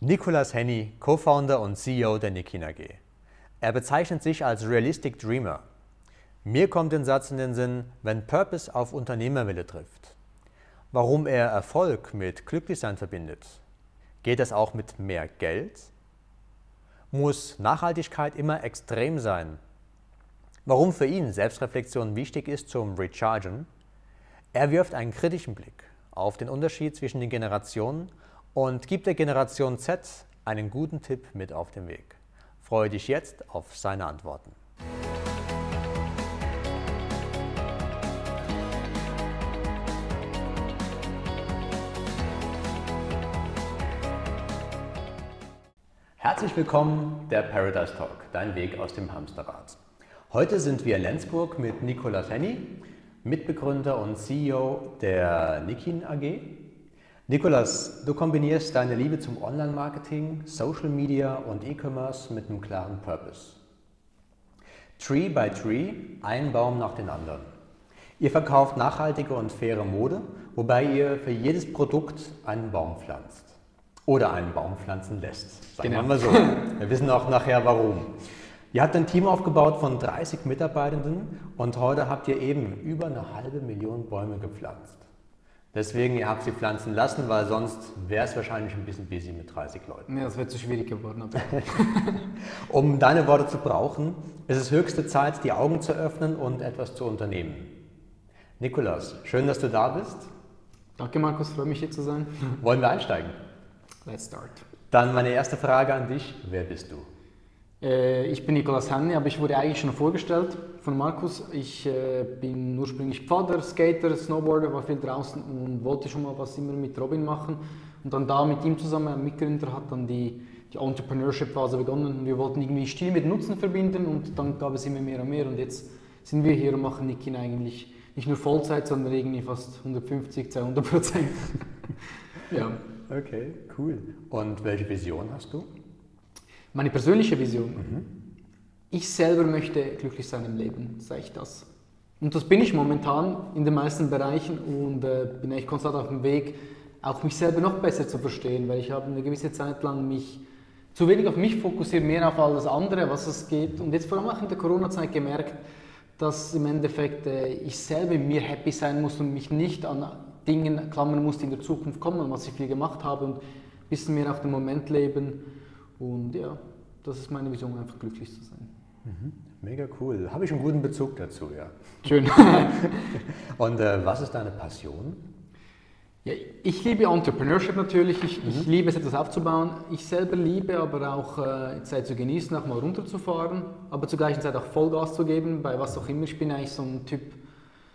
Nicolas Henny, Co-Founder und CEO der Nikin AG. Er bezeichnet sich als Realistic Dreamer. Mir kommt ein Satz in den Sinn, wenn Purpose auf Unternehmerwille trifft. Warum er Erfolg mit Glücklichsein verbindet. Geht das auch mit mehr Geld? Muss Nachhaltigkeit immer extrem sein? Warum für ihn Selbstreflexion wichtig ist zum Rechargen? Er wirft einen kritischen Blick auf den Unterschied zwischen den Generationen und gibt der Generation Z einen guten Tipp mit auf den Weg. Freue dich jetzt auf seine Antworten. Herzlich willkommen, der Paradise Talk, dein Weg aus dem Hamsterrad. Heute sind wir in Lenzburg mit Nicolas Henny, Mitbegründer und CEO der Nikin AG. Nikolas, du kombinierst deine Liebe zum Online-Marketing, Social Media und E-Commerce mit einem klaren Purpose. Tree by Tree, ein Baum nach dem anderen. Ihr verkauft nachhaltige und faire Mode, wobei ihr für jedes Produkt einen Baum pflanzt. Oder einen Baum pflanzen lässt. Sagen genau. wir mal so. Wir wissen auch nachher warum. Ihr habt ein Team aufgebaut von 30 Mitarbeitenden und heute habt ihr eben über eine halbe Million Bäume gepflanzt. Deswegen, ihr habt sie pflanzen lassen, weil sonst wäre es wahrscheinlich ein bisschen busy mit 30 Leuten. Ja, das wäre zu schwierig geworden. um deine Worte zu brauchen, ist es höchste Zeit, die Augen zu öffnen und etwas zu unternehmen. Nikolas, schön, dass du da bist. Danke, Markus, freue mich hier zu sein. Wollen wir einsteigen? Let's start. Dann meine erste Frage an dich. Wer bist du? Äh, ich bin Nikolaus Henny, aber ich wurde eigentlich schon vorgestellt von Markus. Ich äh, bin ursprünglich Pfader, Skater, Snowboarder, war viel draußen und wollte schon mal was immer mit Robin machen. Und dann da mit ihm zusammen, ein Mitgründer, hat dann die, die Entrepreneurship-Phase begonnen. Wir wollten irgendwie Stil mit Nutzen verbinden und dann gab es immer mehr und mehr. Und jetzt sind wir hier und machen Nikin eigentlich nicht nur Vollzeit, sondern irgendwie fast 150, 200 Prozent. ja. Okay, cool. Und welche Vision hast du? Meine persönliche Vision. Mhm. Ich selber möchte glücklich sein im Leben, sage ich das. Und das bin ich momentan in den meisten Bereichen und äh, bin eigentlich konstant auf dem Weg, auch mich selber noch besser zu verstehen, weil ich habe eine gewisse Zeit lang mich zu wenig auf mich fokussiert, mehr auf alles andere, was es geht. Und jetzt vor allem auch in der Corona-Zeit gemerkt, dass im Endeffekt äh, ich selber in mir happy sein muss und mich nicht an Dingen klammern muss, die in der Zukunft kommen was ich viel gemacht habe und ein bisschen mehr auf den Moment leben und ja, das ist meine Vision, einfach glücklich zu sein. Mhm. Mega cool. Habe ich einen guten Bezug dazu, ja. Schön. und äh, was ist deine Passion? Ja, ich liebe Entrepreneurship natürlich, ich, mhm. ich, liebe es, etwas aufzubauen. Ich selber liebe aber auch äh, Zeit zu genießen, auch mal runterzufahren, aber zur gleichen Zeit auch Vollgas zu geben, bei was auch immer. Ich bin eigentlich so ein Typ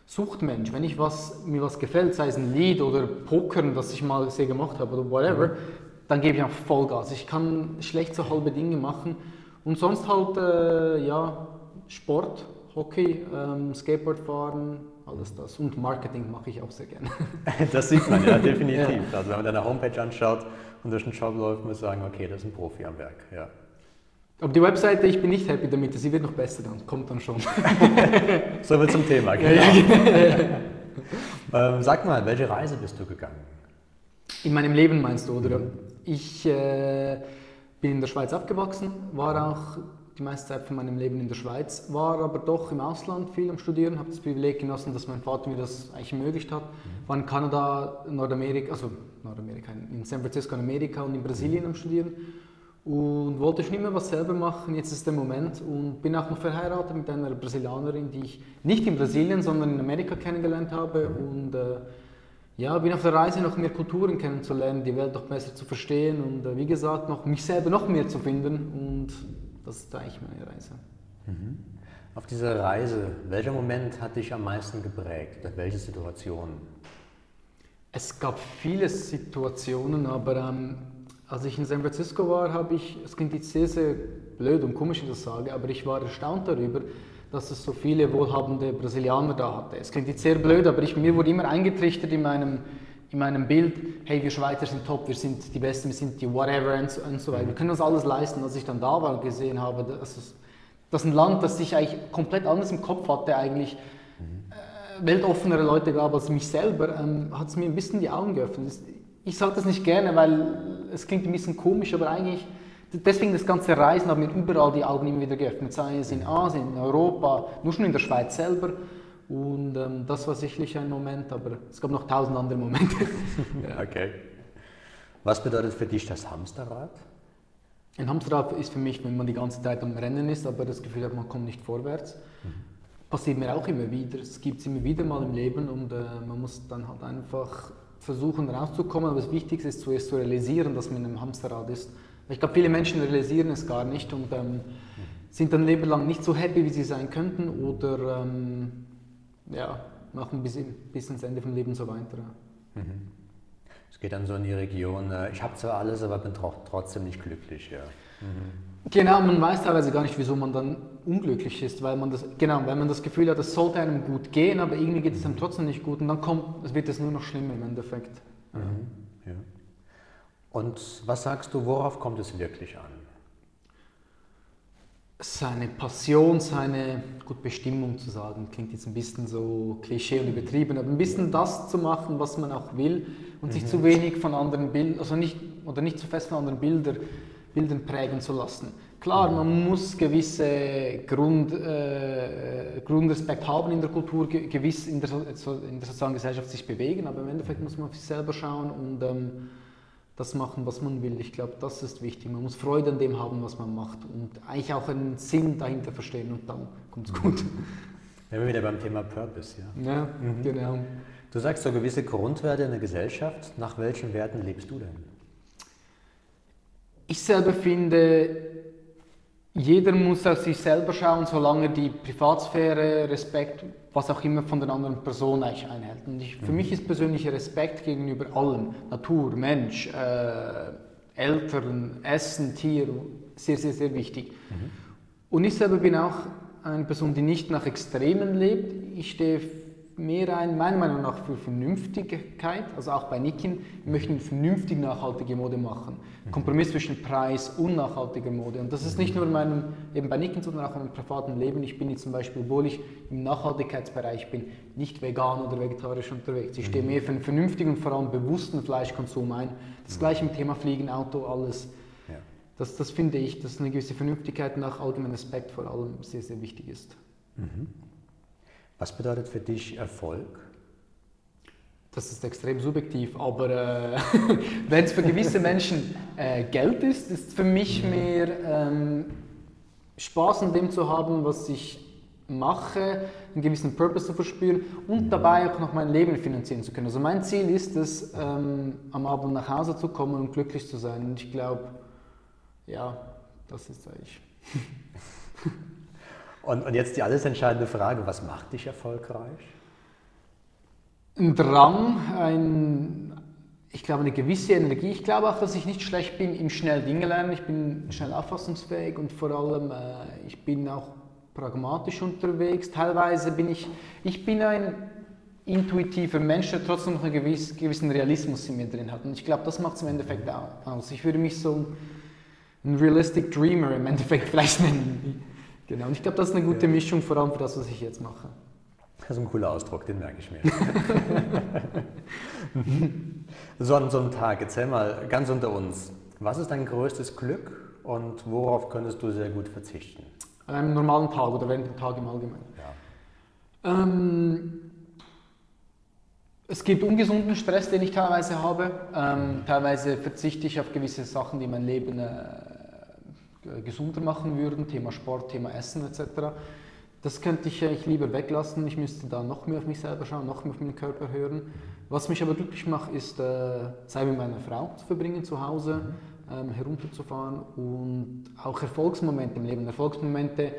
Suchtmensch. Wenn ich was, mir was gefällt, sei es ein Lied oder Pokern, das ich mal sehr gemacht habe oder whatever, mhm dann gebe ich auch Vollgas. Ich kann schlecht so halbe Dinge machen. Und sonst halt, äh, ja, Sport, Hockey, ähm, Skateboard fahren, alles das. Und Marketing mache ich auch sehr gerne. das sieht man ja definitiv. Ja. Also wenn man deine Homepage anschaut und durch den Job läuft, muss man sagen, okay, das ist ein Profi am Werk. Ja. Aber die Webseite, ich bin nicht happy damit, sie wird noch besser, dann kommt dann schon. so wird zum Thema, genau. ähm, sag mal, welche Reise bist du gegangen? In meinem Leben meinst du, oder? Ich äh, bin in der Schweiz aufgewachsen, war auch die meiste Zeit von meinem Leben in der Schweiz, war aber doch im Ausland viel am Studieren, habe das Privileg genossen, dass mein Vater mir das eigentlich ermöglicht hat. Mhm. War in Kanada, Nordamerika, also Nordamerika, in San Francisco in Amerika und in Brasilien am Studieren und wollte schon immer was selber machen. Jetzt ist der Moment und bin auch noch verheiratet mit einer Brasilianerin, die ich nicht in Brasilien, sondern in Amerika kennengelernt habe und äh, ja, bin auf der Reise, noch mehr Kulturen kennenzulernen, die Welt noch besser zu verstehen und äh, wie gesagt, noch mich selber noch mehr zu finden und das ist eigentlich meine Reise. Mhm. Auf dieser Reise, welcher Moment hat dich am meisten geprägt? Welche Situation? Es gab viele Situationen, aber ähm, als ich in San Francisco war, habe ich, es klingt jetzt sehr, sehr blöd und komisch, wenn ich das sage, aber ich war erstaunt darüber, dass es so viele wohlhabende Brasilianer da hatte. Es klingt jetzt sehr blöd, aber ich, mir wurde immer eingetrichtert in meinem, in meinem Bild, hey, wir Schweizer sind top, wir sind die Besten, wir sind die whatever und so, und so weiter. Wir können uns alles leisten. Als ich dann da war und gesehen habe, dass es, dass ein Land, das ich eigentlich komplett anders im Kopf hatte, eigentlich äh, weltoffenere Leute gab als mich selber, ähm, hat es mir ein bisschen die Augen geöffnet. ich sage das nicht gerne, weil es klingt ein bisschen komisch, aber eigentlich, deswegen das ganze Reisen hat mir überall die Augen immer wieder geöffnet, sei es in Asien, in Europa, nur schon in der Schweiz selber. Und ähm, das war sicherlich ein Moment, aber es gab noch tausend andere Momente. okay. Was bedeutet für dich das Hamsterrad? Ein Hamsterrad ist für mich, wenn man die ganze Zeit am Rennen ist, aber das Gefühl hat, man kommt nicht vorwärts. Mhm. Passiert mir auch immer wieder. Es gibt es immer wieder mal im Leben und äh, man muss dann halt einfach versuchen rauszukommen. Aber das Wichtigste ist zuerst zu realisieren, dass man in einem Hamsterrad ist. Ich glaube, viele Menschen realisieren es gar nicht und ähm, sind dann Leben lang nicht so happy, wie sie sein könnten oder ähm, ja, machen bis, bis ins Ende vom Leben so weiter. Mhm. Es geht dann so in die Region, äh, ich habe zwar alles, aber bin trotzdem nicht glücklich. Ja. Mhm. Genau, man weiß teilweise gar nicht, wieso man dann unglücklich ist, weil man das, genau, wenn man das Gefühl hat, es sollte einem gut gehen, aber irgendwie geht es einem trotzdem nicht gut und dann kommt, wird es nur noch schlimmer im Endeffekt. Mhm. Ja. Und was sagst du, worauf kommt es wirklich an? seine Passion, seine gut, Bestimmung zu sagen, klingt jetzt ein bisschen so klischee und übertrieben, aber ein bisschen das zu machen, was man auch will und mhm. sich zu wenig von anderen Bildern, also nicht, oder nicht zu fest von anderen Bilder, Bildern prägen zu lassen. Klar, man muss gewisse Grund, äh, Grundrespekt haben in der Kultur, gewiss in der, in der sozialen Gesellschaft sich bewegen, aber im Endeffekt muss man auf sich selber schauen und ähm, das machen, was man will. Ich glaube, das ist wichtig. Man muss Freude an dem haben, was man macht und eigentlich auch einen Sinn dahinter verstehen und dann kommt es gut. Wenn wir wieder beim Thema Purpose, ja. Ja, mhm. genau. Du sagst so gewisse Grundwerte in der Gesellschaft. Nach welchen Werten lebst du denn? Ich selber finde, jeder muss auf sich selber schauen, solange die Privatsphäre, Respekt, was auch immer von der anderen Person eigentlich einhält. Und ich, für mhm. mich ist persönlicher Respekt gegenüber allem, Natur, Mensch, äh, Eltern, Essen, Tier, sehr, sehr, sehr wichtig. Mhm. Und ich selber bin auch eine Person, die nicht nach Extremen lebt. Ich stehe mehr ein, meiner Meinung nach, für Vernünftigkeit. Also auch bei Nikin, wir möchten vernünftig nachhaltige Mode machen. Kompromiss zwischen Preis und nachhaltiger Mode. Und das ist nicht nur in meinem, eben bei Nikin, sondern auch in meinem privaten Leben. Ich bin jetzt zum Beispiel, obwohl ich im Nachhaltigkeitsbereich bin, nicht vegan oder vegetarisch unterwegs. Ich stehe mehr für einen vernünftigen und vor allem bewussten Fleischkonsum ein. Das gleiche mit Thema Fliegen, Auto, alles. Das, das finde ich, dass eine gewisse Vernünftigkeit nach allgemeinem Respekt vor allem sehr, sehr wichtig ist. Mhm. Was bedeutet für dich Erfolg? Das ist extrem subjektiv, aber äh, wenn es für gewisse Menschen äh, Geld ist, ist für mich mhm. mehr ähm, Spaß an dem zu haben, was ich mache, einen gewissen Purpose zu verspüren und mhm. dabei auch noch mein Leben finanzieren zu können. Also mein Ziel ist es, ähm, am Abend nach Hause zu kommen und glücklich zu sein. Und ich glaube, ja, das ist eigentlich. Und, und jetzt die alles entscheidende Frage, was macht dich erfolgreich? Ein Drang, ein, ich glaube eine gewisse Energie. Ich glaube auch, dass ich nicht schlecht bin im schnell Dinge lernen. Ich bin schnell auffassungsfähig und vor allem äh, ich bin auch pragmatisch unterwegs. Teilweise bin ich, ich bin ein intuitiver Mensch, der trotzdem noch einen gewissen, gewissen Realismus in mir drin hat. Und ich glaube, das macht es im Endeffekt aus. Ich würde mich so ein Realistic Dreamer im Endeffekt vielleicht nennen. Genau, und ich glaube, das ist eine gute. Mischung, vor allem für das, was ich jetzt mache. Das ist ein cooler Ausdruck, den merke ich mir. so, an so einem Tag, erzähl mal ganz unter uns, was ist dein größtes Glück und worauf könntest du sehr gut verzichten? An einem normalen Tag oder während dem Tag im Allgemeinen? Ja. Ähm, es gibt ungesunden Stress, den ich teilweise habe. Ähm, teilweise verzichte ich auf gewisse Sachen, die mein Leben äh, gesunder machen würden, Thema Sport, Thema Essen etc. Das könnte ich eigentlich lieber weglassen. Ich müsste da noch mehr auf mich selber schauen, noch mehr auf meinen Körper hören. Was mich aber glücklich macht, ist äh, Zeit mit meiner Frau zu verbringen zu Hause, ähm, herunterzufahren und auch Erfolgsmomente im Leben. Erfolgsmomente,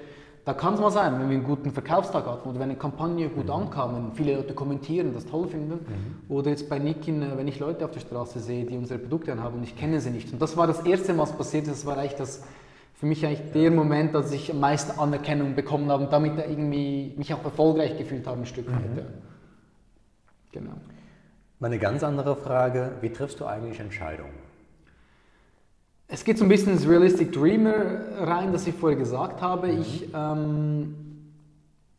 da kann es mal sein, wenn wir einen guten Verkaufstag hatten oder wenn eine Kampagne gut mhm. ankam, wenn viele Leute kommentieren, das toll finden. Mhm. Oder jetzt bei Nikin, äh, wenn ich Leute auf der Straße sehe, die unsere Produkte anhaben und ich kenne sie nicht. Und das war das erste Mal, was passiert ist. Das war eigentlich das für mich eigentlich der Moment, dass ich am meisten Anerkennung bekommen habe und damit irgendwie mich auch erfolgreich gefühlt habe ein Stück weit. Mhm. Genau. Meine ganz andere Frage, wie triffst du eigentlich Entscheidungen? Es geht so ein bisschen ins Realistic Dreamer rein, das ich vorher gesagt habe. Mhm. Ich ähm,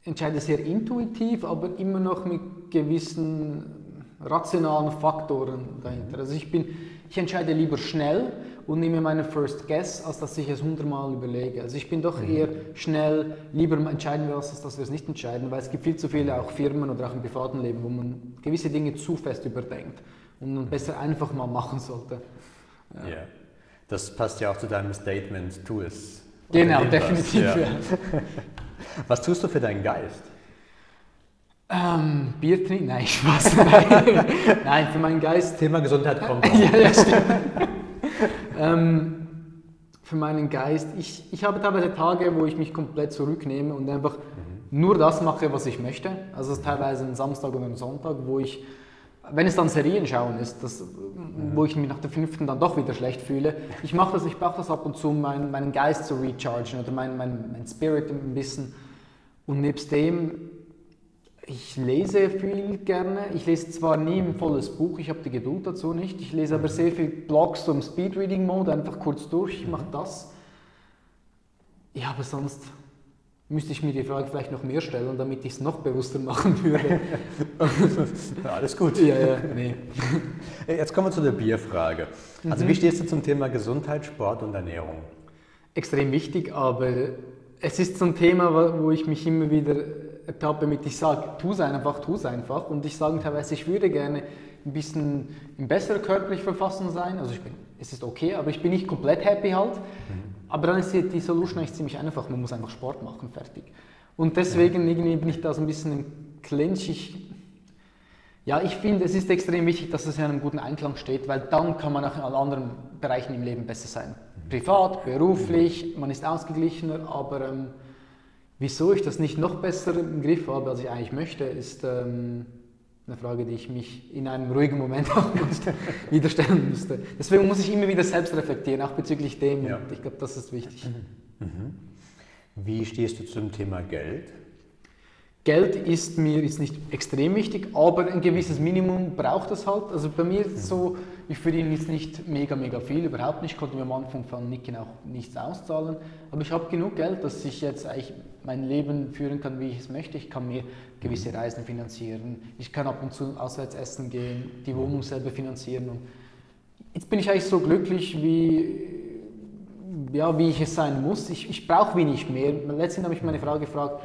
entscheide sehr intuitiv, aber immer noch mit gewissen rationalen Faktoren dahinter. Also ich bin, ich entscheide lieber schnell und nehme meinen First Guess, als dass ich es hundertmal überlege. Also ich bin doch mhm. eher schnell, lieber entscheiden wir was, als dass wir es nicht entscheiden, weil es gibt viel zu viele auch Firmen oder auch im privaten Leben, wo man gewisse Dinge zu fest überdenkt und man besser einfach mal machen sollte. Ja. Yeah. Das passt ja auch zu deinem Statement, tu es. Genau, definitiv. Ja. Ja. Was tust du für deinen Geist? Ähm, Bier trinken? Nein, Spaß. Nein. Nein, für meinen Geist. Thema Gesundheit kommt. ja, ja, stimmt. Ähm, für meinen Geist, ich, ich habe teilweise Tage, wo ich mich komplett zurücknehme und einfach mhm. nur das mache, was ich möchte. Also es ist teilweise ein Samstag oder ein Sonntag, wo ich, wenn es dann Serien schauen ist, das, mhm. wo ich mich nach der fünften dann doch wieder schlecht fühle, ich mache das, ich brauche das ab und zu, meinen, meinen Geist zu rechargen oder meinen mein, mein Spirit ein bisschen. Und nebst dem ich lese viel gerne. Ich lese zwar nie ein volles Buch, ich habe die Geduld dazu nicht. Ich lese aber sehr viel Blogs im Speedreading-Mode, einfach kurz durch. Ich mache das. Ja, aber sonst müsste ich mir die Frage vielleicht noch mehr stellen, damit ich es noch bewusster machen würde. Alles gut. Ja, ja, nee. Jetzt kommen wir zu der Bierfrage. Also mhm. wie stehst du zum Thema Gesundheit, Sport und Ernährung? Extrem wichtig, aber es ist so ein Thema, wo ich mich immer wieder ertappe mit, ich sage, tu es einfach, tu es einfach. Und ich sage teilweise, ich würde gerne ein bisschen in besserer körperlicher Verfassung sein. Also ich bin, es ist okay, aber ich bin nicht komplett happy halt. Mhm. Aber dann ist die Solution eigentlich ziemlich einfach. Man muss einfach Sport machen, fertig. Und deswegen irgendwie bin ich da so ein bisschen im Clinch. Ich, ja, ich finde, es ist extrem wichtig, dass es in einem guten Einklang steht, weil dann kann man auch in allen anderen Bereichen im Leben besser sein. Mhm. Privat, beruflich, man ist ausgeglichener, aber ähm, Wieso ich das nicht noch besser im Griff habe, als ich eigentlich möchte, ist ähm, eine Frage, die ich mich in einem ruhigen Moment auch wieder stellen müsste. Deswegen muss ich immer wieder selbst reflektieren, auch bezüglich dem. Ja. ich glaube, das ist wichtig. Mhm. mhm. Wie stehst du zum Thema Geld? Geld ist mir ist nicht extrem wichtig, aber ein gewisses Minimum braucht es halt. Also bei mir ist es so, ich verdiene jetzt nicht mega, mega viel, überhaupt nicht. Ich konnte mir am Anfang von Nicken auch nichts auszahlen. Aber ich habe genug Geld, dass ich jetzt eigentlich mein Leben führen kann, wie ich es möchte. Ich kann mir gewisse Reisen finanzieren. Ich kann ab und zu auswärts essen gehen, die Wohnung selber finanzieren. Und jetzt bin ich eigentlich so glücklich, wie, ja, wie ich es sein muss. Ich, ich brauche wenig mehr. Letztens habe ich meine Frau gefragt,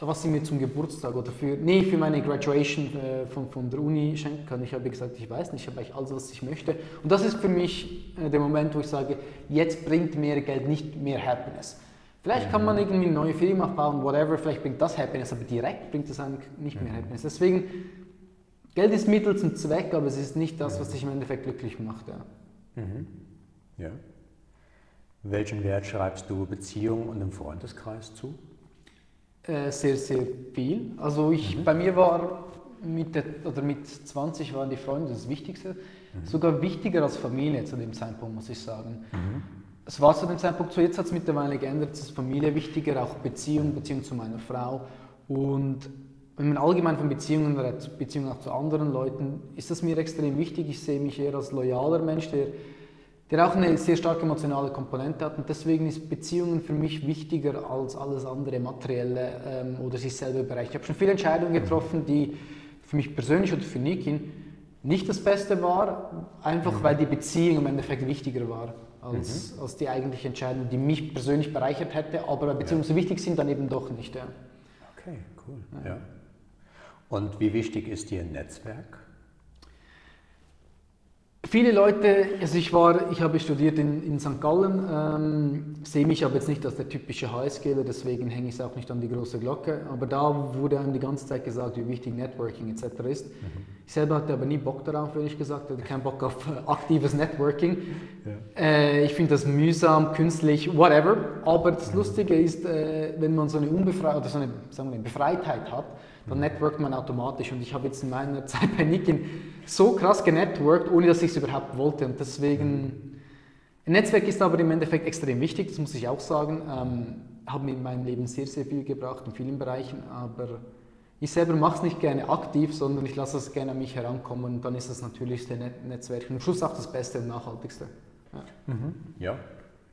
was sie mir zum Geburtstag oder für, nee, für meine Graduation äh, von, von der Uni schenken kann. Ich habe gesagt, ich weiß nicht, ich habe eigentlich alles, was ich möchte. Und das ist für mich äh, der Moment, wo ich sage, jetzt bringt mehr Geld nicht mehr Happiness. Vielleicht kann man irgendwie eine neue Firma bauen, whatever, vielleicht bringt das Happiness, aber direkt bringt das eigentlich nicht mehr Happiness. Deswegen, Geld ist Mittel zum Zweck, aber es ist nicht das, was dich im Endeffekt glücklich macht. Ja. Mhm. ja. Welchen Wert schreibst du Beziehungen und im Freundeskreis zu? Äh, sehr, sehr viel. Also ich, mhm. bei mir war mit, der, oder mit 20 waren die Freunde das Wichtigste, mhm. sogar wichtiger als Familie zu dem Zeitpunkt, muss ich sagen. Es war zu dem Zeitpunkt so, jetzt hat es mittlerweile geändert, es ist Familie wichtiger, auch Beziehung, Beziehung zu meiner Frau. Und wenn man allgemein von Beziehungen redet, Beziehungen auch zu anderen Leuten, ist das mir extrem wichtig. Ich sehe mich eher als loyaler Mensch, der der auch eine sehr starke emotionale Komponente hat. Und deswegen ist Beziehungen für mich wichtiger als alles andere Materielle ähm, oder sich selber bereichert. Ich habe schon viele Entscheidungen getroffen, die für mich persönlich oder für Nikin nicht das Beste war, einfach mhm. weil die Beziehung im Endeffekt wichtiger war als, mhm. als die eigentliche Entscheidung, die mich persönlich bereichert hätte, aber Beziehungen ja. wichtig sind dann eben doch nicht. Ja. Okay, cool. Ja. ja. Und wie wichtig ist dir ein Netzwerk? Viele Leute, also ich war, ich habe studiert in, in St. Gallen, ähm, sehe mich aber jetzt nicht als der typische HSGler, deswegen hänge ich es auch nicht an die große Glocke. Aber da wurde einem die ganze Zeit gesagt, wie wichtig Networking etc. ist. Mhm. Ich selber hatte aber nie Bock darauf, ehrlich gesagt, hatte keinen Bock auf äh, aktives Networking. Ja. Äh, ich finde das mühsam, künstlich, whatever. Aber das mhm. Lustige ist, äh, wenn man so eine Unbefreit oder so eine, sagen wir, Befreitheit hat, dann networkt man automatisch. Und ich habe jetzt in meiner Zeit bei Nikin so krass genetworked, ohne dass ich es überhaupt wollte. Und deswegen, ein Netzwerk ist aber im Endeffekt extrem wichtig, das muss ich auch sagen. Ähm, habe mir in meinem Leben sehr, sehr viel gebracht in vielen Bereichen, aber ich selber mache es nicht gerne aktiv, sondern ich lasse es gerne an mich herankommen und dann ist das Net Netzwerk und am Schluss auch das Beste und Nachhaltigste. Ja. Mhm. ja.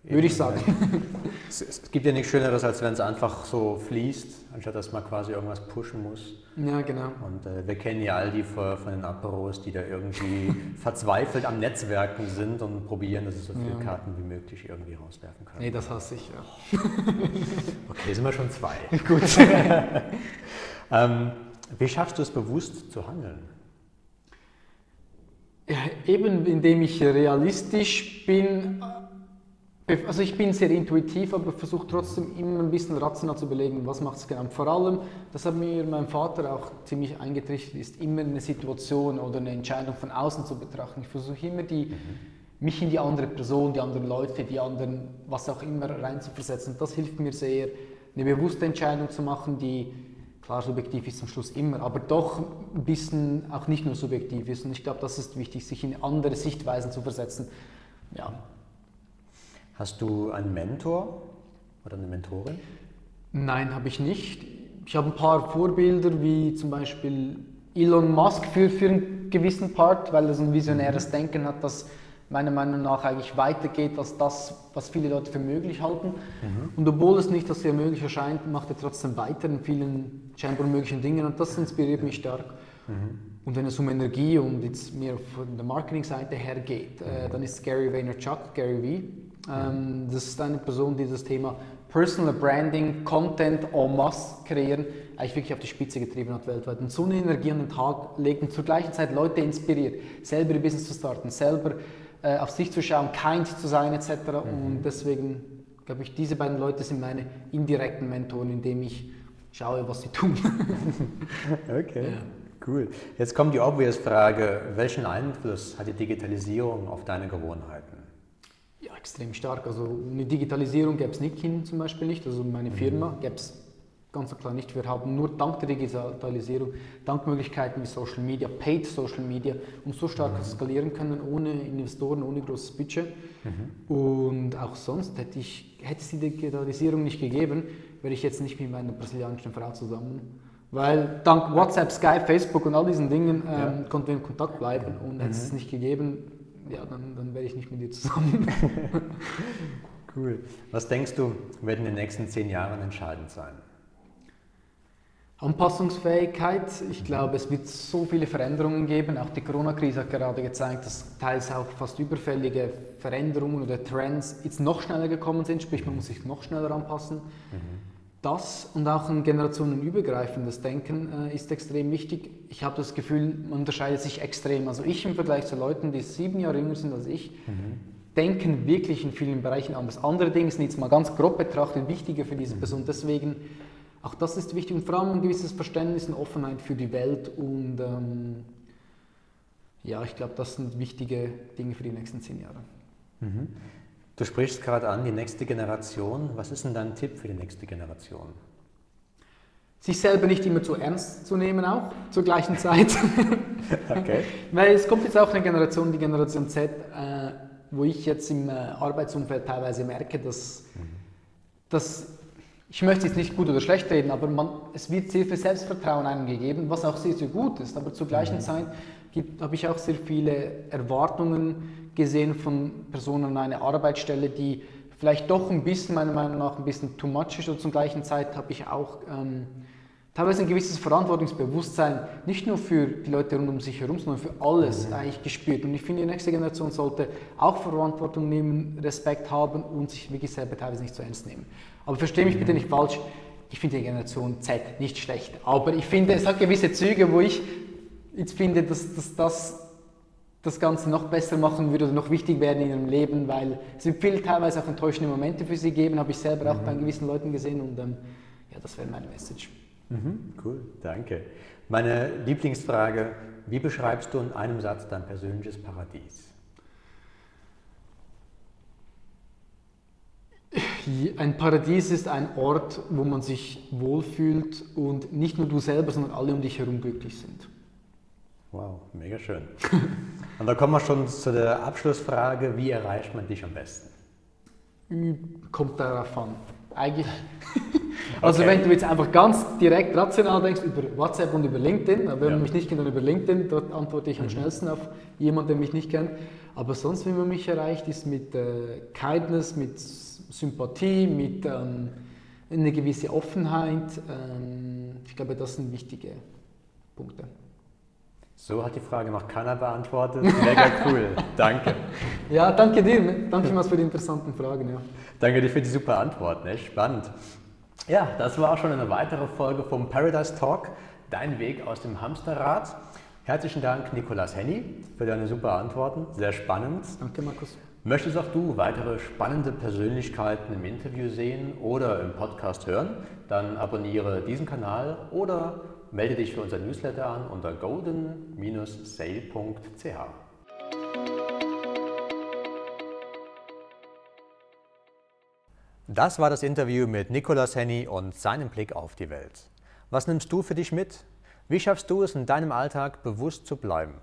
Würde ich sagen. Es, es, gibt ja nichts Schöneres, als wenn es einfach so fließt, anstatt dass man quasi irgendwas pushen muss. Ja, genau. Und äh, wir kennen ja all die von, von den Aperos, die da irgendwie verzweifelt am Netzwerken sind und probieren, dass sie so viele ja. Karten wie möglich irgendwie rauswerfen können. Nee, das hasse ich, ja. okay, sind wir schon zwei. Gut. ähm, wie schaffst du es bewusst zu handeln? Ja, eben indem ich realistisch bin, also ich bin sehr intuitiv, aber versuche trotzdem immer ein bisschen rational zu überlegen, was macht es genau. Vor allem, das hat mir mein Vater auch ziemlich eingetrichtert, ist immer eine Situation oder eine Entscheidung von außen zu betrachten. Ich versuche immer die, mhm. mich in die andere Person, die anderen Leute, die anderen, was auch immer reinzuversetzen. Das hilft mir sehr, eine bewusste Entscheidung zu machen, die klar subjektiv ist am Schluss immer, aber doch ein bisschen auch nicht nur subjektiv ist. Und ich glaube, das ist wichtig, sich in andere Sichtweisen zu versetzen. Ja, Hast du einen Mentor oder eine Mentorin? Nein, habe ich nicht. Ich habe ein paar Vorbilder, wie zum Beispiel Elon Musk für, für einen gewissen Part, weil er so ein visionäres mhm. Denken hat, das meiner Meinung nach eigentlich weitergeht als das, was viele Leute für möglich halten. Mhm. Und obwohl es nicht als sehr möglich erscheint, macht er trotzdem weiter in vielen scheinbar möglichen Dingen und das inspiriert mich stark. Mhm. Und wenn es um Energie und jetzt mehr von der Marketingseite her geht, äh, dann ist Gary Vaynerchuk, Gary Vee, ähm, das ist eine Person, die das Thema Personal Branding, Content en masse kreieren, eigentlich wirklich auf die Spitze getrieben hat weltweit und so eine Energie an den Tag legt und zur gleichen Zeit Leute inspiriert, selber ihr Business zu starten, selber äh, auf sich zu schauen, kind zu sein etc. Mhm. Und deswegen glaube ich, diese beiden Leute sind meine indirekten Mentoren, indem ich schaue, was sie tun. okay. Ja. Cool. Jetzt kommt die obvious Frage, welchen Einfluss hat die Digitalisierung auf deine Gewohnheiten? Extrem stark. Also eine Digitalisierung gäbe es Nikin zum Beispiel nicht, also meine mhm. Firma gäbe es ganz klar nicht. Wir haben nur dank der Digitalisierung, dank Möglichkeiten wie Social Media, Paid Social Media, um so stark mhm. skalieren können, ohne Investoren, ohne großes Budget. Mhm. Und auch sonst hätte, ich, hätte es die Digitalisierung nicht gegeben, wäre ich jetzt nicht mit meiner brasilianischen Frau zusammen. Weil dank WhatsApp, Skype, Facebook und all diesen Dingen ähm, ja. konnten wir in Kontakt bleiben und hätte es mhm. nicht gegeben, ja, dann, dann wäre ich nicht mit dir zusammen. cool. Was denkst du, wird in den nächsten zehn Jahren entscheidend sein? Anpassungsfähigkeit. Ich glaube, es wird so viele Veränderungen geben. Auch die Corona-Krise hat gerade gezeigt, dass teils auch fast überfällige Veränderungen oder Trends jetzt noch schneller gekommen sind. Sprich, man muss sich noch schneller anpassen. Mhm. Das und auch ein generationenübergreifendes Denken äh, ist extrem wichtig. Ich habe das Gefühl, man unterscheidet sich extrem. Also ich im Vergleich zu Leuten, die sieben Jahre jünger sind als ich, mhm. denken wirklich in vielen Bereichen anders. Andere Dinge sind jetzt mal ganz grob betrachtet wichtiger für diese mhm. Person. Deswegen, auch das ist wichtig und vor allem ein gewisses Verständnis und Offenheit für die Welt. Und ähm, ja, ich glaube, das sind wichtige Dinge für die nächsten zehn Jahre. Mhm. Du sprichst gerade an, die nächste Generation. Was ist denn dein Tipp für die nächste Generation? Sich selber nicht immer zu ernst zu nehmen, auch zur gleichen Zeit. okay. Weil es kommt jetzt auch eine Generation, die Generation Z, äh, wo ich jetzt im äh, Arbeitsumfeld teilweise merke, dass, mhm. dass ich möchte jetzt nicht gut oder schlecht reden, aber man, es wird sehr viel Selbstvertrauen einem gegeben, was auch sehr, sehr gut ist. Aber zur gleichen mhm. Zeit habe ich auch sehr viele Erwartungen gesehen von Personen an eine Arbeitsstelle, die vielleicht doch ein bisschen, meiner Meinung nach, ein bisschen too much ist. Und zur gleichen Zeit habe ich auch ähm, teilweise ein gewisses Verantwortungsbewusstsein, nicht nur für die Leute rund um sich herum, sondern für alles mhm. eigentlich gespürt. Und ich finde, die nächste Generation sollte auch Verantwortung nehmen, Respekt haben und sich wirklich selber teilweise nicht zu ernst nehmen. Aber verstehe mich mhm. bitte nicht falsch, ich finde die Generation Z nicht schlecht. Aber ich finde, es hat gewisse Züge, wo ich jetzt finde, dass, dass das das Ganze noch besser machen würde oder noch wichtig werden in ihrem Leben, weil es wird viel teilweise auch enttäuschende Momente für sie geben, habe ich selber auch mhm. bei gewissen Leuten gesehen und ähm, ja, das wäre meine Message. Mhm, cool, danke. Meine Lieblingsfrage, wie beschreibst du in einem Satz dein persönliches Paradies? Ein Paradies ist ein Ort, wo man sich wohlfühlt und nicht nur du selber, sondern alle um dich herum glücklich sind. Wow, mega schön. Und da kommen wir schon zu der Abschlussfrage, wie erreicht man dich am besten? Kommt darauf an. Eigentlich, Also Okay. wenn du jetzt einfach ganz direkt rational denkst, über WhatsApp und über LinkedIn, aber wenn Ja. man mich nicht kennt, dann über LinkedIn, dort antworte ich am Mhm. schnellsten auf jemanden, der mich nicht kennt. Aber sonst, wie man mich erreicht, ist mit äh, Kindness, mit Sympathie, mit ähm, eine gewisse Offenheit. Ähm, ich glaube, das sind wichtige Punkte. So hat die Frage noch keiner beantwortet. Mega cool. Danke. Ja, danke dir. ne? Danke vielmals für die interessanten Fragen. Ja. Danke dir für die super Antwort. Ne? Spannend. Ja, das war auch schon eine weitere Folge vom Paradise Talk. Dein Weg aus dem Hamsterrad. Herzlichen Dank, Nikolas Henny, für deine super Antworten. Sehr spannend. Danke, Markus. Möchtest auch du weitere spannende Persönlichkeiten im Interview sehen oder im Podcast hören? Dann abonniere diesen Kanal oder melde dich für unser Newsletter an unter golden-sale.ch. Das war das Interview mit Nicolas Henny und seinem Blick auf die Welt. Was nimmst du für dich mit? Wie schaffst du es in deinem Alltag bewusst zu bleiben?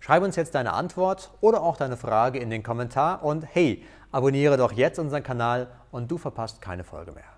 Schreib uns jetzt deine Antwort oder auch deine Frage in den Kommentar und hey, abonniere doch jetzt unseren Kanal und du verpasst keine Folge mehr.